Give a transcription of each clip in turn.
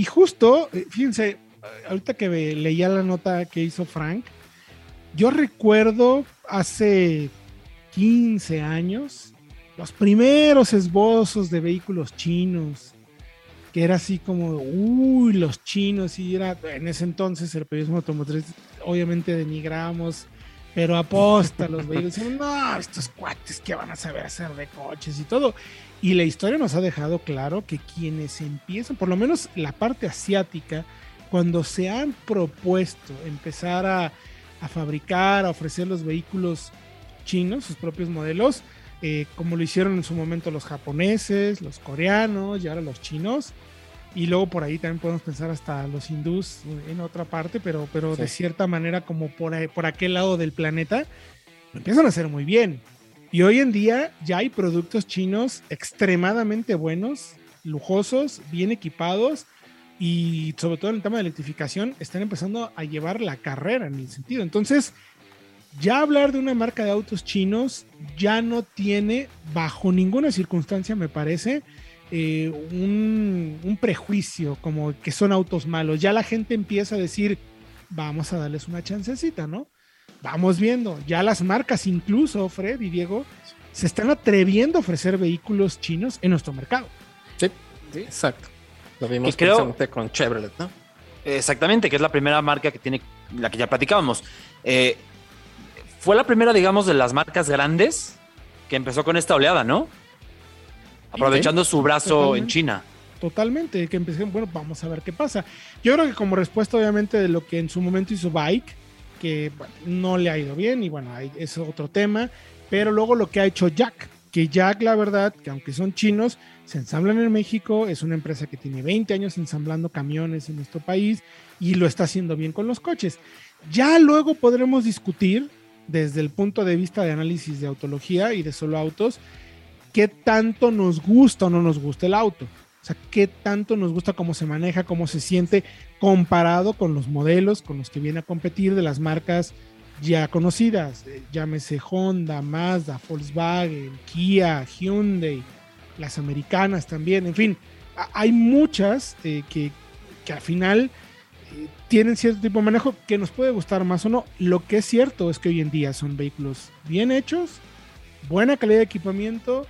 y justo, eh, fíjense, ahorita que leía la nota que hizo Frank, yo recuerdo hace 15 años los primeros esbozos de vehículos chinos, que era así como, uy, los chinos, y era, en ese entonces el periodismo automotriz, obviamente denigramos, pero aposta los vehículos, no, estos cuates que van a saber hacer de coches y todo. Y la historia nos ha dejado claro que quienes empiezan, por lo menos la parte asiática, cuando se han propuesto empezar a, fabricar, a ofrecer los vehículos chinos, sus propios modelos, eh, como lo hicieron en su momento los japoneses, los coreanos y ahora los chinos. Y luego por ahí también podemos pensar hasta los hindús en otra parte, pero, pero de cierta manera como por, por aquel lado del planeta, lo empiezan a hacer muy bien. Y hoy en día ya hay productos chinos extremadamente buenos, lujosos, bien equipados y sobre todo en el tema de electrificación están empezando a llevar la carrera en el sentido. Entonces, ya hablar de una marca de autos chinos ya no tiene, bajo ninguna circunstancia, me parece, eh, un, prejuicio como que son autos malos. Ya la gente empieza a decir, vamos a darles una chancecita, ¿no? Vamos viendo. Ya las marcas, incluso Fred y Diego, se están atreviendo a ofrecer vehículos chinos en nuestro mercado. Sí, sí exacto. Lo vimos creo, con Chevrolet, ¿no? Exactamente, que es la primera marca que tiene, la que ya platicábamos. Eh, fue la primera, digamos, de las marcas grandes que empezó con esta oleada, ¿no? Aprovechando su brazo en China. Totalmente, que empecé, bueno, vamos a ver qué pasa. Yo creo que como respuesta, obviamente, de lo que en su momento hizo Bike, que no le ha ido bien, y bueno, es otro tema, pero luego lo que ha hecho Jack, que Jack, la verdad, que aunque son chinos, se ensamblan en México, es una empresa que tiene 20 años ensamblando camiones en nuestro país y lo está haciendo bien con los coches. Ya luego podremos discutir desde el punto de vista de análisis de autología y de solo autos, qué tanto nos gusta o no nos gusta el auto. O sea, qué tanto nos gusta cómo se maneja, cómo se siente comparado con los modelos con los que viene a competir de las marcas ya conocidas, eh, llámese Honda, Mazda, Volkswagen, Kia, Hyundai, las americanas también, en fin, hay muchas eh, que, que, al final eh, tienen cierto tipo de manejo que nos puede gustar más o no. Lo que es cierto es que hoy en día son vehículos bien hechos, buena calidad de equipamiento,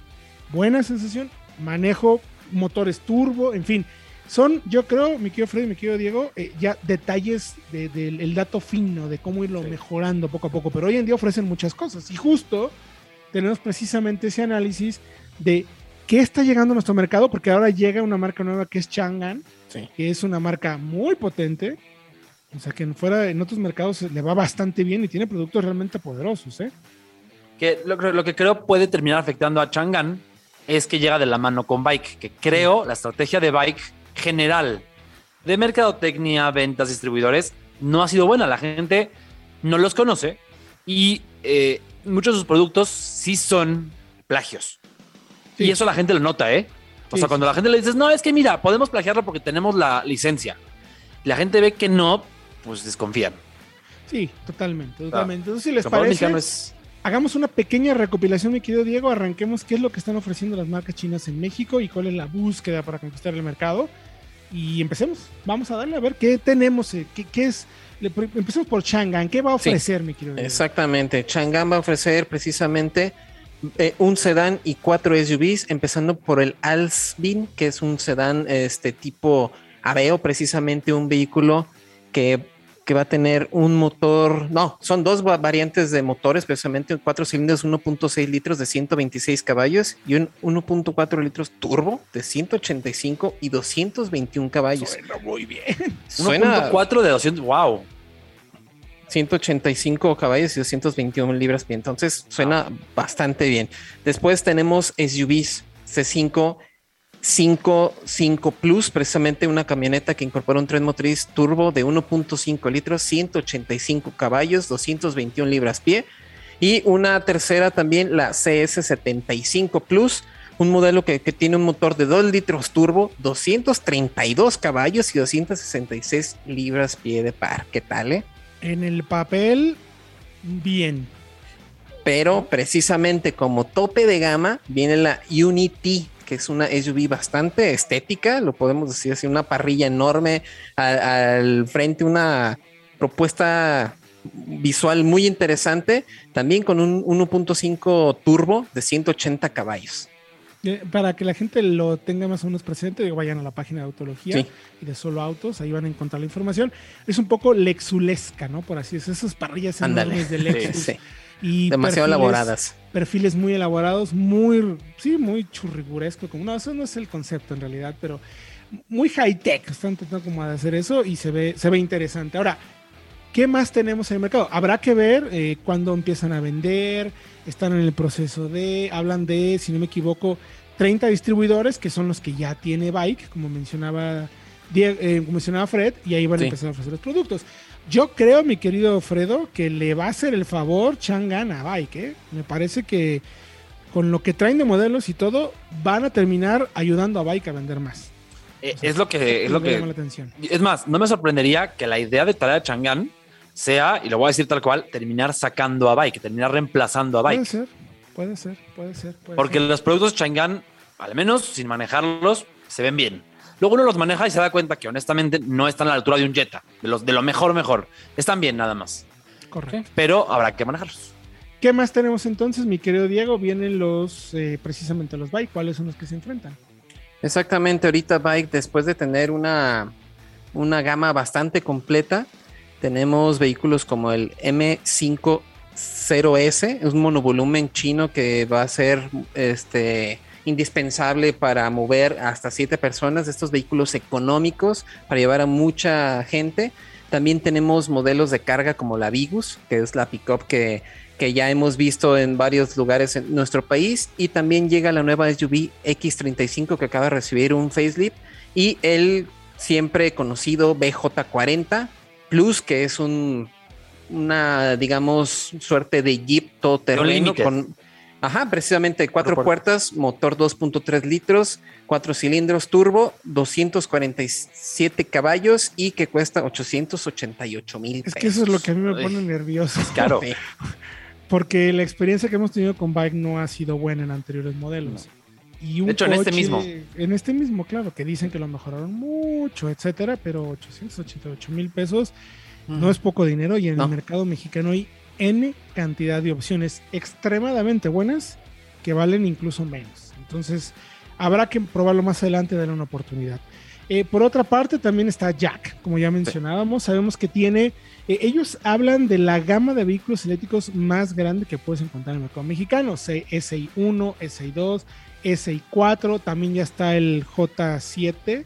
buena sensación, manejo, motores turbo, en fin. Son, yo creo, mi querido Freddy, mi querido Diego, eh, ya detalles del dato fino, de cómo irlo mejorando poco a poco. Pero hoy en día ofrecen muchas cosas. Y justo tenemos precisamente ese análisis de qué está llegando a nuestro mercado, porque ahora llega una marca nueva que es Chang'an, que es una marca muy potente. O sea que en fuera en otros mercados le va bastante bien y tiene productos realmente poderosos, ¿eh? Que lo, lo que creo puede terminar afectando a Chang'an es que llega de la mano con Bike, que creo la estrategia de Bike general de mercadotecnia, ventas, distribuidores, no ha sido buena. La gente no los conoce y eh, muchos de sus productos sí son plagios. Y eso la gente lo nota, ¿eh? O sea, cuando la gente le dices, no, es que mira, podemos plagiarlo porque tenemos la licencia. La gente ve que no, pues desconfían. Sí, totalmente, totalmente. Entonces, si les parece, hagamos una pequeña recopilación, mi querido Diego. Arranquemos qué es lo que están ofreciendo las marcas chinas en México y cuál es la búsqueda para conquistar el mercado y empecemos. Vamos a darle a ver qué tenemos, eh, qué, qué es. Empecemos por Chang'an. ¿Qué va a ofrecer, mi querido? Exactamente. Chang'an va a ofrecer precisamente eh, un sedán y cuatro SUVs, empezando por el Alsbin, que es un sedán este tipo Aveo, precisamente un vehículo que que va a tener un motor, no, son dos variantes de motores, precisamente cuatro cilindros 1.6 litros de 126 caballos y un 1.4 litros turbo de 185 y 221 caballos. Suena muy bien. Suena 1.4 de 200, wow. 185 caballos y 221 libras pie. Entonces suena bastante bien. Después tenemos SUVs C5 5, 5 Plus, precisamente una camioneta que incorpora un tren motriz turbo de 1.5 litros, 185 caballos, 221 libras pie. Y una tercera también, la CS75 Plus, un modelo que, tiene un motor de 2 litros turbo, 232 caballos y 266 libras pie de par. ¿Qué tal, eh? En el papel, bien. Pero precisamente como tope de gama viene la Unity que es una SUV bastante estética, lo podemos decir así, una parrilla enorme al, al frente, una propuesta visual muy interesante, también con un 1.5 turbo de 180 caballos. Eh, Para que la gente lo tenga más o menos presente, digo, vayan a la página de Autología Sí. y de Solo Autos, ahí van a encontrar la información. Es un poco lexulesca, ¿no? Por así decirlo, esas parrillas Ándale. enormes de Lexus. Sí, Y demasiado perfiles- elaboradas. Perfiles muy elaborados, muy, sí, muy churriguresco. Como, no, eso no es el concepto en realidad, pero muy high-tech. Están tratando como de hacer eso y se ve, se ve interesante. Ahora, ¿qué más tenemos en el mercado? Habrá que ver eh, cuándo empiezan a vender, están en el proceso de, hablan de, si no me equivoco, 30 distribuidores que son los que ya tiene Bike, como mencionaba, Die- eh, como mencionaba Fred, y ahí van Sí. a empezar a ofrecer los productos. Yo creo, mi querido Fredo, que le va a hacer el favor Chang'an a Bike. ¿eh? Me parece que con lo que traen de modelos y todo, van a terminar ayudando a Bike a vender más. Eh, es lo que, es lo que la atención. Es más, no me sorprendería que la idea de traer a Chang'an sea, y lo voy a decir tal cual, terminar sacando a Bike, terminar reemplazando a Puede Bike. ser, puede ser, puede ser. puede Porque ser. los productos Chang'an, al menos sin manejarlos, se ven bien. Luego uno los maneja y se da cuenta que honestamente no están a la altura de un Jetta, de, los, de lo mejor, mejor. Están bien nada más, Correcto. pero habrá que manejarlos. ¿Qué más tenemos entonces, mi querido Diego? Vienen los, eh, precisamente los Bike. ¿Cuáles son los que se enfrentan? Exactamente, ahorita Bike, después de tener una, una gama bastante completa, tenemos vehículos como el M50S, es un monovolumen chino que va a ser este, indispensable para mover hasta siete personas, estos vehículos económicos para llevar a mucha gente. También tenemos modelos de carga como la Vigus, que es la pickup que, que ya hemos visto en varios lugares en nuestro país. Y también llega la nueva SUV X35 que acaba de recibir un facelift. Y el siempre conocido BJ40 Plus, que es un, una, digamos, suerte de Jeep todoterreno Limited. con... Ajá, precisamente cuatro Cuatro puertas, motor 2.3 litros, cuatro cilindros turbo, 247 caballos y que cuesta 888 mil Es que eso es lo que a mí me Uy. pone nervioso. Claro. Porque la experiencia que hemos tenido con Bike no ha sido buena en anteriores modelos. Y un De hecho, en este mismo. En este mismo, claro, que dicen que lo mejoraron mucho, etcétera, pero 888 mil pesos no es poco dinero y en No. el mercado mexicano hay N cantidad de opciones extremadamente buenas que valen incluso menos. Entonces, habrá que probarlo más adelante, darle una oportunidad. Eh, por otra parte, también está Jack, como ya mencionábamos. Sabemos que tiene. eh, ellos hablan de la gama de vehículos eléctricos más grande que puedes encontrar en el mercado mexicano: se- SI1, SI2, SI4. También ya está el J7,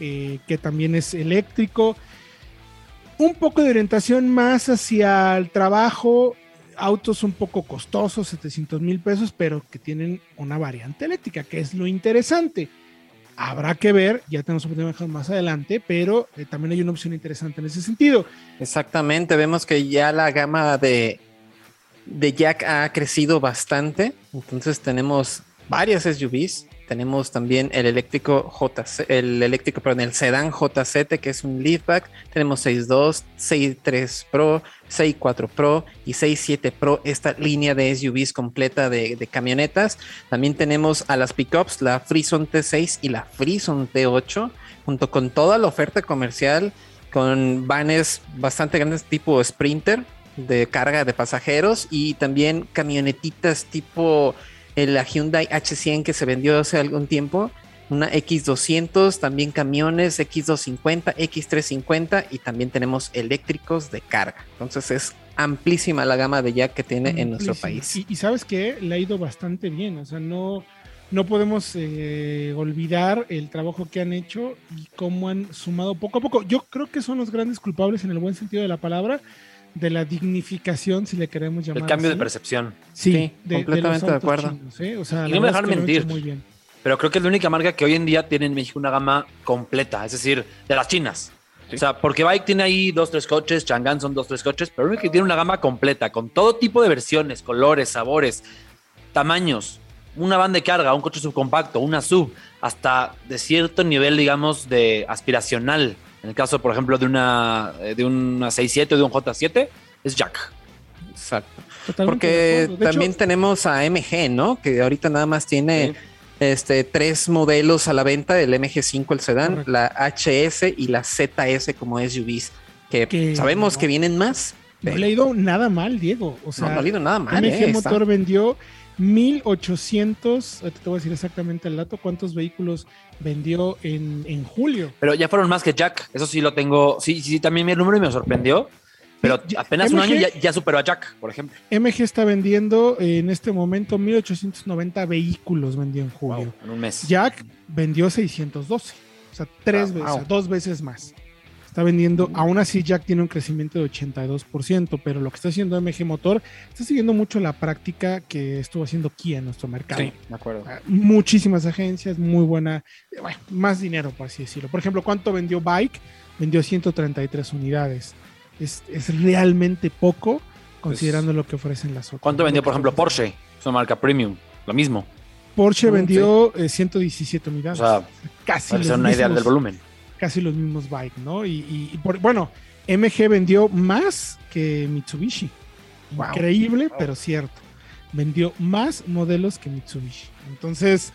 eh, que también es eléctrico. Un poco de orientación más hacia el trabajo. Autos un poco costosos, 700 mil pesos, pero que tienen una variante eléctrica, que es lo interesante. Habrá que ver, ya tenemos oportunidad de más adelante, pero eh, también hay una opción interesante en ese sentido. Exactamente, vemos que ya la gama de, de Jack ha crecido bastante. Entonces tenemos varias SUVs. Tenemos también el eléctrico JC, el eléctrico, perdón, el sedán JZ, que es un liftback. Tenemos 6.2, 6.3 Pro, 6.4 Pro y 6.7 Pro, esta línea de SUVs completa de, de camionetas. También tenemos a las pickups, la Frison T6 y la Frison T8, junto con toda la oferta comercial con vanes bastante grandes tipo Sprinter de carga de pasajeros y también camionetitas tipo la Hyundai H100 que se vendió hace algún tiempo, una X200, también camiones X250, X350 y también tenemos eléctricos de carga. Entonces es amplísima la gama de Jack que tiene en nuestro país. Y, y sabes que le ha ido bastante bien, o sea, no, no podemos eh, olvidar el trabajo que han hecho y cómo han sumado poco a poco. Yo creo que son los grandes culpables en el buen sentido de la palabra de la dignificación, si le queremos llamar. El cambio de percepción. Sí, Sí, completamente de acuerdo. chinos, ¿eh? O sea, Y la no me es hecho mentir. Muy bien. Pero creo que es la única marca que hoy en día tiene en México una gama completa, es decir, de las chinas. Sí. O sea, porque Bike tiene ahí dos, tres coches, Chang'an son dos, tres coches, pero único que tiene una gama completa, con todo tipo de versiones, colores, sabores, tamaños, una van de carga, un coche subcompacto, una sub, hasta de cierto nivel, digamos, de aspiracional. En el caso, por ejemplo, de una, eh, de una 6.7 o de un J7, es Jack. Exacto. Totalmente Porque hecho, también tenemos a MG, ¿no? Que ahorita nada más tiene Sí. este, tres modelos a la venta, el MG5, el sedán, Correcto. la HS y la ZS como SUVs, que, Que sabemos no. que vienen más. No le ha ido nada mal, Diego. O sea, no, no ha ido nada mal. MG eh, está- Motor vendió 1800, ahorita te voy a decir exactamente el dato, cuántos vehículos vendió en, en julio. Pero ya fueron más que Jack. Eso sí lo tengo. Sí, sí, también mi número y me sorprendió. Pero apenas un año ya, ya superó a Jack, por ejemplo. MG está vendiendo eh, en este momento 1890 vehículos vendió en julio. Wow, en un mes. Jack vendió 612, o sea, tres Ah, veces, wow. dos veces más. Está vendiendo, aún así Jack tiene un crecimiento de 82%, pero lo que está haciendo MG Motor está siguiendo mucho la práctica que estuvo haciendo Kia en nuestro mercado. Sí, de acuerdo. Ah, Muchísimas agencias, muy buena, eh, bueno, más dinero, por así decirlo. Por ejemplo, ¿cuánto vendió Bike? Vendió 133 unidades. Es, es realmente poco considerando lo que ofrecen las otras. ¿Cuánto vendió, por ejemplo, Porsche? Es una marca premium. Lo mismo. Porsche Mm, vendió eh, 117 O unidades. sea, casi para los una idea del volumen. Casi los mismos bike, ¿no? Y, y- y por- bueno, MG vendió más que Mitsubishi. Wow. Increíble, pero cierto. Vendió más modelos que Mitsubishi. Entonces,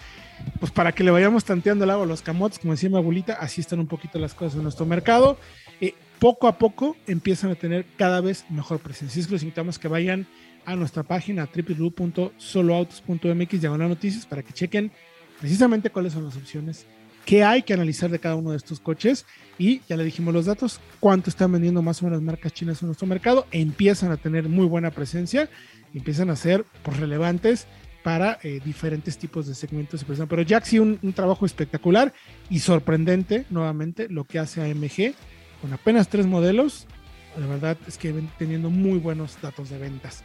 pues para que le vayamos tanteando el agua a los camotes, como decía mi abuelita, así están un poquito las cosas en nuestro mercado. Eh, poco a poco empiezan a tener cada vez mejor presencia. Así es que los invitamos que vayan a nuestra página www.soloautos.mx diagonal noticias para que chequen precisamente cuáles son las opciones qué hay que analizar de cada uno de estos coches y ya le dijimos los datos, cuánto están vendiendo más o menos marcas chinas en nuestro mercado, empiezan a tener muy buena presencia, y empiezan a ser pues, relevantes para eh, diferentes tipos de segmentos de persona. Pero Jack sí un, un trabajo espectacular y sorprendente nuevamente lo que hace AMG con apenas tres modelos. La verdad es que ven teniendo muy buenos datos de ventas.